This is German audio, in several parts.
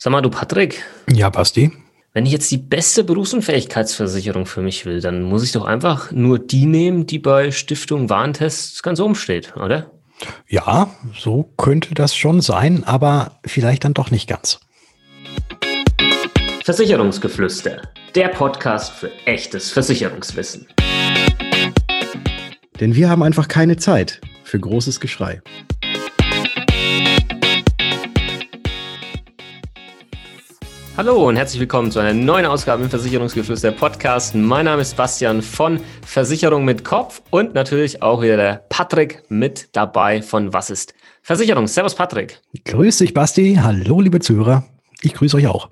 Sag mal, du Patrick. Ja, Basti. Wenn ich jetzt die beste Berufsunfähigkeitsversicherung für mich will, dann muss ich doch einfach nur die nehmen, die bei Stiftung Warntests ganz oben steht, oder? Ja, so könnte das schon sein, aber vielleicht dann doch nicht ganz. Versicherungsgeflüster, der Podcast für echtes Versicherungswissen. Denn wir haben einfach keine Zeit für großes Geschrei. Hallo und herzlich willkommen zu einer neuen Ausgabe im Versicherungsgeflüster Podcast. Mein Name ist Bastian von Versicherung mit Kopf und natürlich auch wieder der Patrick mit dabei von Was ist Versicherung. Servus Patrick. Grüß dich Basti. Hallo liebe Zuhörer. Ich grüße euch auch.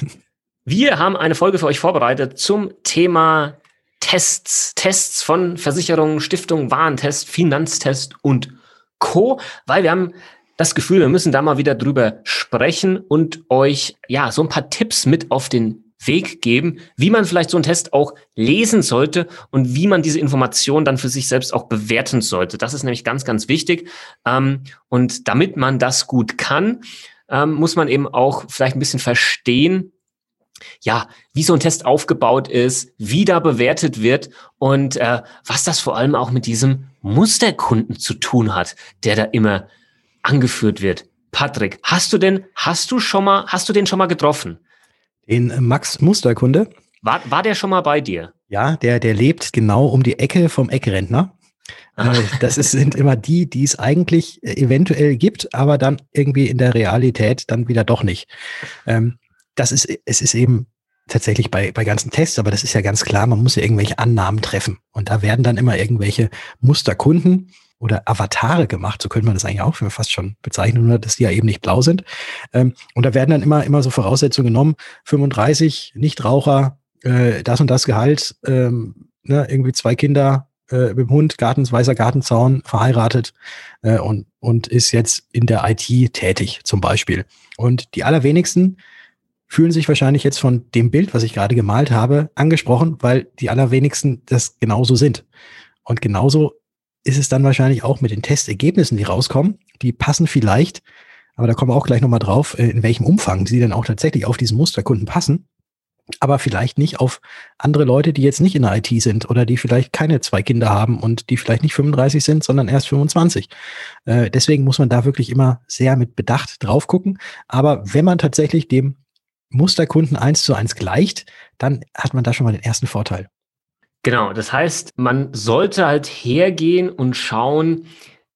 Wir haben eine Folge für euch vorbereitet zum Thema Tests. Tests von Versicherungen, Stiftung, Warentest, Finanztest und Co. Weil wir haben das Gefühl, wir müssen da mal wieder drüber sprechen und euch ja so ein paar Tipps mit auf den Weg geben, wie man vielleicht so einen Test auch lesen sollte und wie man diese Information dann für sich selbst auch bewerten sollte. Das ist nämlich ganz, ganz wichtig. Ähm, und damit man das gut kann, ähm, muss man eben auch vielleicht ein bisschen verstehen, ja, wie so ein Test aufgebaut ist, wie da bewertet wird und äh, was das vor allem auch mit diesem Musterkunden zu tun hat, der da immer angeführt wird. Patrick, hast du denn, hast du schon mal, hast du den schon mal getroffen? Den Max Musterkunde? War, war der schon mal bei dir? Ja, der, der lebt genau um die Ecke vom Eckrentner. Äh, das ist, sind immer die, die es eigentlich eventuell gibt, aber dann irgendwie in der Realität dann wieder doch nicht. Ähm, das ist, es ist eben tatsächlich bei, bei ganzen Tests, aber das ist ja ganz klar, man muss ja irgendwelche Annahmen treffen. Und da werden dann immer irgendwelche Musterkunden oder Avatare gemacht, so könnte man das eigentlich auch fast schon bezeichnen, nur dass die ja eben nicht blau sind. Ähm, und da werden dann immer, immer so Voraussetzungen genommen, 35, Nichtraucher, äh, das und das Gehalt, ähm, ne, irgendwie zwei Kinder äh, mit dem Hund, Gartens, weißer Gartenzaun, verheiratet äh, und, und ist jetzt in der IT tätig zum Beispiel. Und die allerwenigsten fühlen sich wahrscheinlich jetzt von dem Bild, was ich gerade gemalt habe, angesprochen, weil die allerwenigsten das genauso sind. Und genauso ist es dann wahrscheinlich auch mit den Testergebnissen, die rauskommen. Die passen vielleicht, aber da kommen wir auch gleich nochmal drauf, äh, in welchem Umfang sie dann auch tatsächlich auf diesen Musterkunden passen. Aber vielleicht nicht auf andere Leute, die jetzt nicht in der IT sind oder die vielleicht keine zwei Kinder haben und die vielleicht nicht 35 sind, sondern erst 25. Äh, deswegen muss man da wirklich immer sehr mit Bedacht drauf gucken. Aber wenn man tatsächlich dem Musterkunden eins zu eins gleicht, dann hat man da schon mal den ersten Vorteil. Genau, das heißt, man sollte halt hergehen und schauen,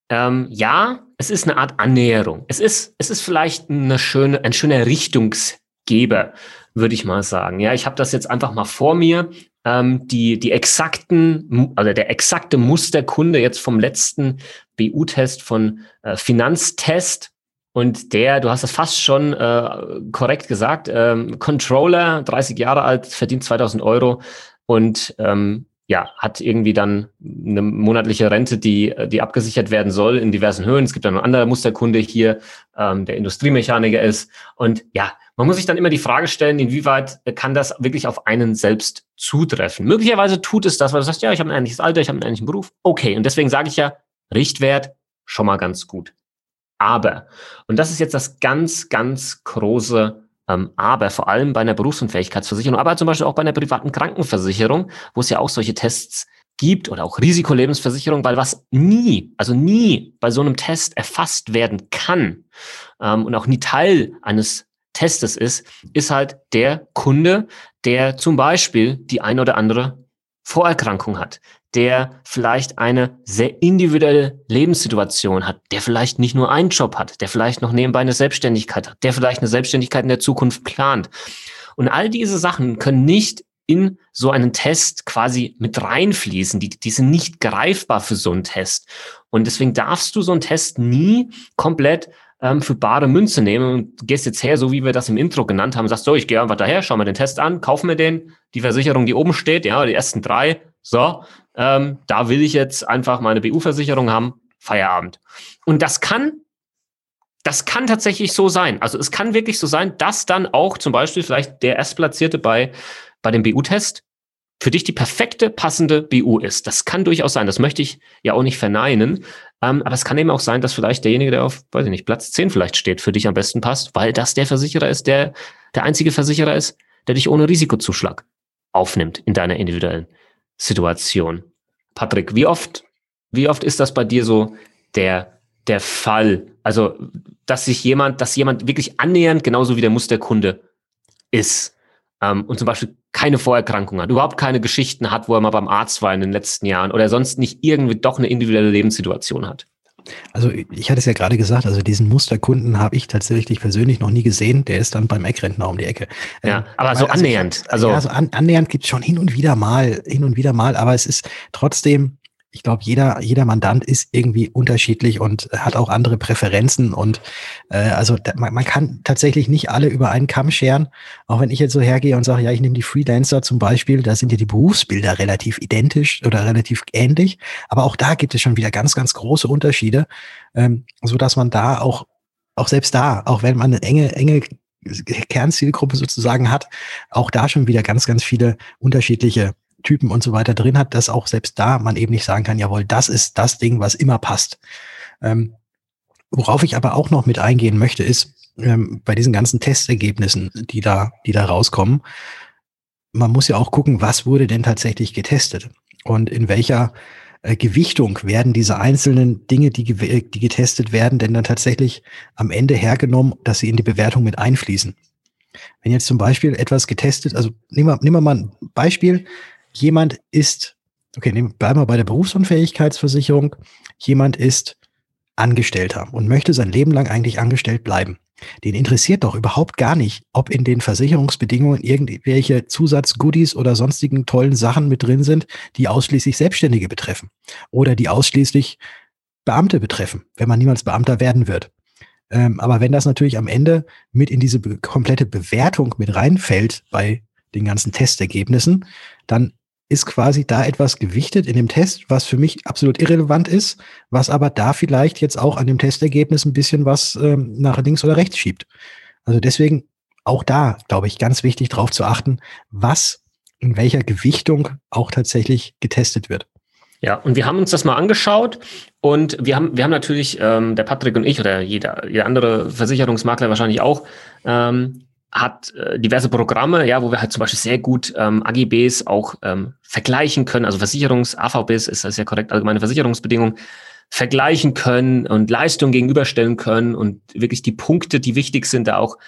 ähm, ja, es ist eine Art Annäherung. Es ist, es ist vielleicht eine schöne, ein schöner Richtungsgeber, würde ich mal sagen. Ja, ich habe das jetzt einfach mal vor mir. Ähm, die, die exakten, also der exakte Musterkunde jetzt vom letzten BU-Test von äh, Finanztest. Und der, du hast das fast schon äh, korrekt gesagt, ähm, Controller, 30 Jahre alt, verdient 2000 Euro, und ähm, ja, hat irgendwie dann eine monatliche Rente, die, die abgesichert werden soll in diversen Höhen. Es gibt dann noch andere Musterkunde hier, ähm, der Industriemechaniker ist. Und ja, man muss sich dann immer die Frage stellen, inwieweit kann das wirklich auf einen selbst zutreffen? Möglicherweise tut es das, weil du sagst, ja, ich habe ein ähnliches Alter, ich habe einen ähnlichen Beruf. Okay, und deswegen sage ich ja, Richtwert schon mal ganz gut. Aber, und das ist jetzt das ganz, ganz große aber vor allem bei einer Berufsunfähigkeitsversicherung, aber zum Beispiel auch bei einer privaten Krankenversicherung, wo es ja auch solche Tests gibt oder auch Risikolebensversicherung, weil was nie, also nie bei so einem Test erfasst werden kann ähm, und auch nie Teil eines Testes ist, ist halt der Kunde, der zum Beispiel die ein oder andere Vorerkrankung hat, der vielleicht eine sehr individuelle Lebenssituation hat, der vielleicht nicht nur einen Job hat, der vielleicht noch nebenbei eine Selbstständigkeit hat, der vielleicht eine Selbstständigkeit in der Zukunft plant. Und all diese Sachen können nicht in so einen Test quasi mit reinfließen. Die, die sind nicht greifbar für so einen Test. Und deswegen darfst du so einen Test nie komplett ähm, für bare Münze nehmen und gehst jetzt her, so wie wir das im Intro genannt haben, sagst so, ich gehe einfach daher, schau mir den Test an, kauf mir den, die Versicherung, die oben steht, ja, die ersten drei, so, ähm, da will ich jetzt einfach meine BU-Versicherung haben, Feierabend. Und das kann, das kann tatsächlich so sein. Also es kann wirklich so sein, dass dann auch zum Beispiel vielleicht der Erstplatzierte bei, bei dem BU-Test für dich die perfekte, passende BU ist. Das kann durchaus sein. Das möchte ich ja auch nicht verneinen. Ähm, aber es kann eben auch sein, dass vielleicht derjenige, der auf, weiß ich nicht, Platz 10 vielleicht steht, für dich am besten passt, weil das der Versicherer ist, der der einzige Versicherer ist, der dich ohne Risikozuschlag aufnimmt in deiner individuellen Situation. Patrick, wie oft, wie oft ist das bei dir so der, der Fall? Also, dass sich jemand, dass jemand wirklich annähernd genauso wie der Musterkunde ist ähm, und zum Beispiel keine Vorerkrankung hat, überhaupt keine Geschichten hat, wo er mal beim Arzt war in den letzten Jahren oder sonst nicht irgendwie doch eine individuelle Lebenssituation hat. Also ich hatte es ja gerade gesagt, also diesen Musterkunden habe ich tatsächlich persönlich noch nie gesehen. Der ist dann beim Eckrentner um die Ecke. Ja, ähm, aber so also annähernd. Also, ja, so an, annähernd gibt es schon hin und wieder mal, hin und wieder mal, aber es ist trotzdem ich glaube, jeder, jeder Mandant ist irgendwie unterschiedlich und hat auch andere Präferenzen. Und äh, also da, man, man kann tatsächlich nicht alle über einen Kamm scheren. Auch wenn ich jetzt so hergehe und sage, ja, ich nehme die Freelancer zum Beispiel, da sind ja die Berufsbilder relativ identisch oder relativ ähnlich. Aber auch da gibt es schon wieder ganz, ganz große Unterschiede, ähm, so dass man da auch, auch selbst da, auch wenn man eine enge, enge Kernzielgruppe sozusagen hat, auch da schon wieder ganz, ganz viele unterschiedliche Typen und so weiter drin hat, dass auch selbst da man eben nicht sagen kann, jawohl, das ist das Ding, was immer passt. Ähm, worauf ich aber auch noch mit eingehen möchte, ist ähm, bei diesen ganzen Testergebnissen, die da, die da rauskommen, man muss ja auch gucken, was wurde denn tatsächlich getestet und in welcher äh, Gewichtung werden diese einzelnen Dinge, die, die getestet werden, denn dann tatsächlich am Ende hergenommen, dass sie in die Bewertung mit einfließen. Wenn jetzt zum Beispiel etwas getestet, also nehmen wir, nehmen wir mal ein Beispiel, jemand ist, okay, nehmen, bleiben wir bei der Berufsunfähigkeitsversicherung, jemand ist Angestellter und möchte sein Leben lang eigentlich angestellt bleiben. Den interessiert doch überhaupt gar nicht, ob in den Versicherungsbedingungen irgendwelche Zusatzgoodies oder sonstigen tollen Sachen mit drin sind, die ausschließlich Selbstständige betreffen oder die ausschließlich Beamte betreffen, wenn man niemals Beamter werden wird. Ähm, aber wenn das natürlich am Ende mit in diese komplette Bewertung mit reinfällt bei den ganzen Testergebnissen, dann ist quasi da etwas gewichtet in dem Test, was für mich absolut irrelevant ist, was aber da vielleicht jetzt auch an dem Testergebnis ein bisschen was ähm, nach links oder rechts schiebt. Also deswegen auch da, glaube ich, ganz wichtig darauf zu achten, was in welcher Gewichtung auch tatsächlich getestet wird. Ja, und wir haben uns das mal angeschaut und wir haben, wir haben natürlich, ähm, der Patrick und ich oder jeder, jeder andere Versicherungsmakler wahrscheinlich auch, ähm, hat äh, diverse Programme, ja, wo wir halt zum Beispiel sehr gut ähm, AGBs auch ähm, vergleichen können, also Versicherungs, AVBs ist das ja korrekt, allgemeine Versicherungsbedingungen, vergleichen können und Leistungen gegenüberstellen können und wirklich die Punkte, die wichtig sind, da auch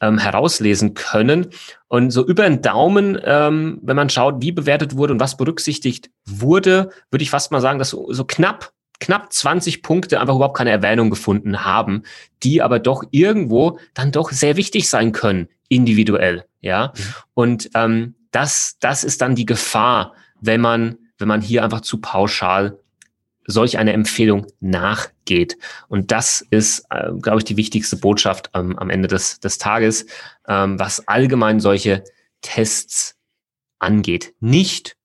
ähm, herauslesen können. Und so über den Daumen, ähm, wenn man schaut, wie bewertet wurde und was berücksichtigt wurde, würde ich fast mal sagen, dass so, so knapp knapp 20 Punkte einfach überhaupt keine Erwähnung gefunden haben, die aber doch irgendwo dann doch sehr wichtig sein können, individuell, ja. Mhm. Und ähm, das, das ist dann die Gefahr, wenn man, wenn man hier einfach zu pauschal solch eine Empfehlung nachgeht. Und das ist, äh, glaube ich, die wichtigste Botschaft ähm, am Ende des, des Tages, ähm, was allgemein solche Tests angeht. Nicht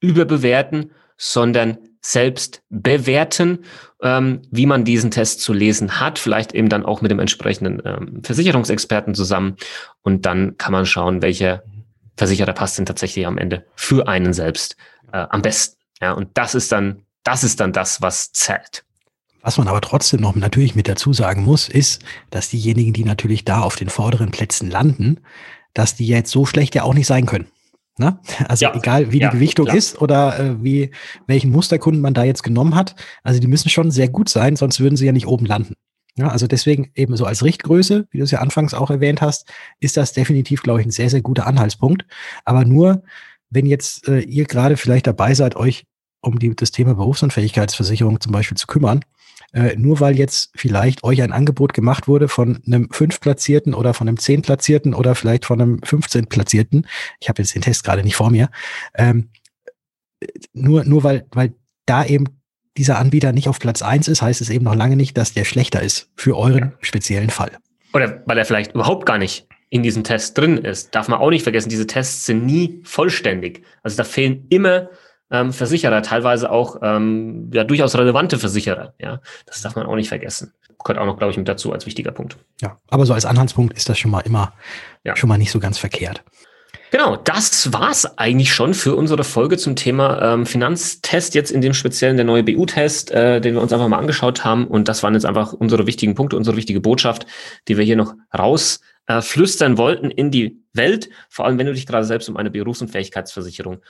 überbewerten, sondern selbst bewerten, ähm, wie man diesen Test zu lesen hat, vielleicht eben dann auch mit dem entsprechenden ähm, Versicherungsexperten zusammen. Und dann kann man schauen, welcher Versicherer passt denn tatsächlich am Ende für einen selbst äh, am besten. Ja, und das ist dann, das ist dann das, was zählt. Was man aber trotzdem noch natürlich mit dazu sagen muss, ist, dass diejenigen, die natürlich da auf den vorderen Plätzen landen, dass die jetzt so schlecht ja auch nicht sein können. Ne? Also ja, egal, wie ja, die Gewichtung klar. ist oder äh, wie welchen Musterkunden man da jetzt genommen hat. Also die müssen schon sehr gut sein, sonst würden sie ja nicht oben landen. Ja, also deswegen eben so als Richtgröße, wie du es ja anfangs auch erwähnt hast, ist das definitiv, glaube ich, ein sehr, sehr guter Anhaltspunkt. Aber nur, wenn jetzt äh, ihr gerade vielleicht dabei seid, euch um die, das Thema Berufsunfähigkeitsversicherung zum Beispiel zu kümmern, äh, nur weil jetzt vielleicht euch ein Angebot gemacht wurde von einem fünf Platzierten oder von einem zehn Platzierten oder vielleicht von einem 15 Platzierten. Ich habe jetzt den Test gerade nicht vor mir. Ähm, nur, nur weil, weil da eben dieser Anbieter nicht auf Platz eins ist, heißt es eben noch lange nicht, dass der schlechter ist für euren ja. speziellen Fall. Oder weil er vielleicht überhaupt gar nicht in diesem Test drin ist. Darf man auch nicht vergessen, diese Tests sind nie vollständig. Also da fehlen immer ähm, Versicherer, teilweise auch ähm, ja, durchaus relevante Versicherer. Ja, das darf man auch nicht vergessen. Gehört auch noch, glaube ich, mit dazu als wichtiger Punkt. Ja, aber so als Anhaltspunkt ist das schon mal immer ja. schon mal nicht so ganz verkehrt. Genau, das war's eigentlich schon für unsere Folge zum Thema ähm, Finanztest, jetzt in dem speziellen der neue BU-Test, äh, den wir uns einfach mal angeschaut haben. Und das waren jetzt einfach unsere wichtigen Punkte, unsere wichtige Botschaft, die wir hier noch raus äh, flüstern wollten in die Welt, vor allem wenn du dich gerade selbst um eine Berufs- und Fähigkeitsversicherung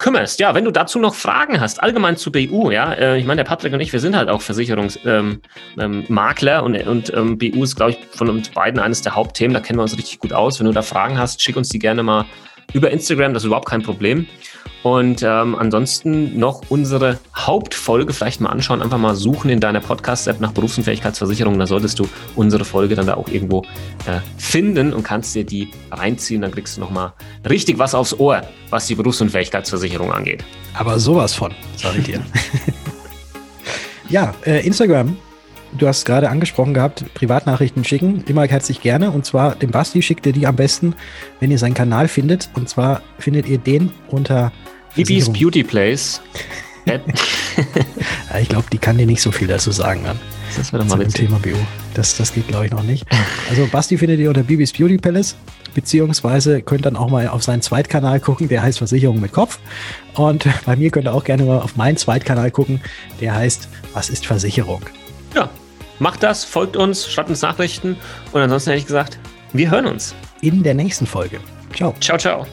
kümmerst. Ja, wenn du dazu noch Fragen hast, allgemein zu BU, ja, äh, ich meine, der Patrick und ich, wir sind halt auch Versicherungsmakler ähm, ähm, und, und ähm, BU ist, glaube ich, von uns beiden eines der Hauptthemen, da kennen wir uns richtig gut aus. Wenn du da Fragen hast, schick uns die gerne mal über Instagram, das ist überhaupt kein Problem. Und ähm, ansonsten noch unsere Hauptfolge vielleicht mal anschauen, einfach mal suchen in deiner Podcast-App nach Berufsunfähigkeitsversicherung. Da solltest du unsere Folge dann da auch irgendwo äh, finden und kannst dir die reinziehen. Dann kriegst du nochmal richtig was aufs Ohr, was die Berufsunfähigkeitsversicherung angeht. Aber sowas von, sage ich dir. ja, äh, Instagram du hast gerade angesprochen gehabt, Privatnachrichten schicken, immer herzlich gerne. Und zwar dem Basti schickt ihr die am besten, wenn ihr seinen Kanal findet. Und zwar findet ihr den unter Bibis Beauty Place. ich glaube, die kann dir nicht so viel dazu sagen. Dann. Das wäre doch mal ein Thema BU. Das, das geht, glaube ich, noch nicht. Also Basti findet ihr unter Bibis Beauty Palace, beziehungsweise könnt dann auch mal auf seinen Zweitkanal gucken, der heißt Versicherung mit Kopf. Und bei mir könnt ihr auch gerne mal auf meinen Zweitkanal gucken, der heißt Was ist Versicherung? Ja, macht das, folgt uns, schreibt uns Nachrichten und ansonsten hätte ich gesagt, wir hören uns. In der nächsten Folge. Ciao. Ciao, ciao.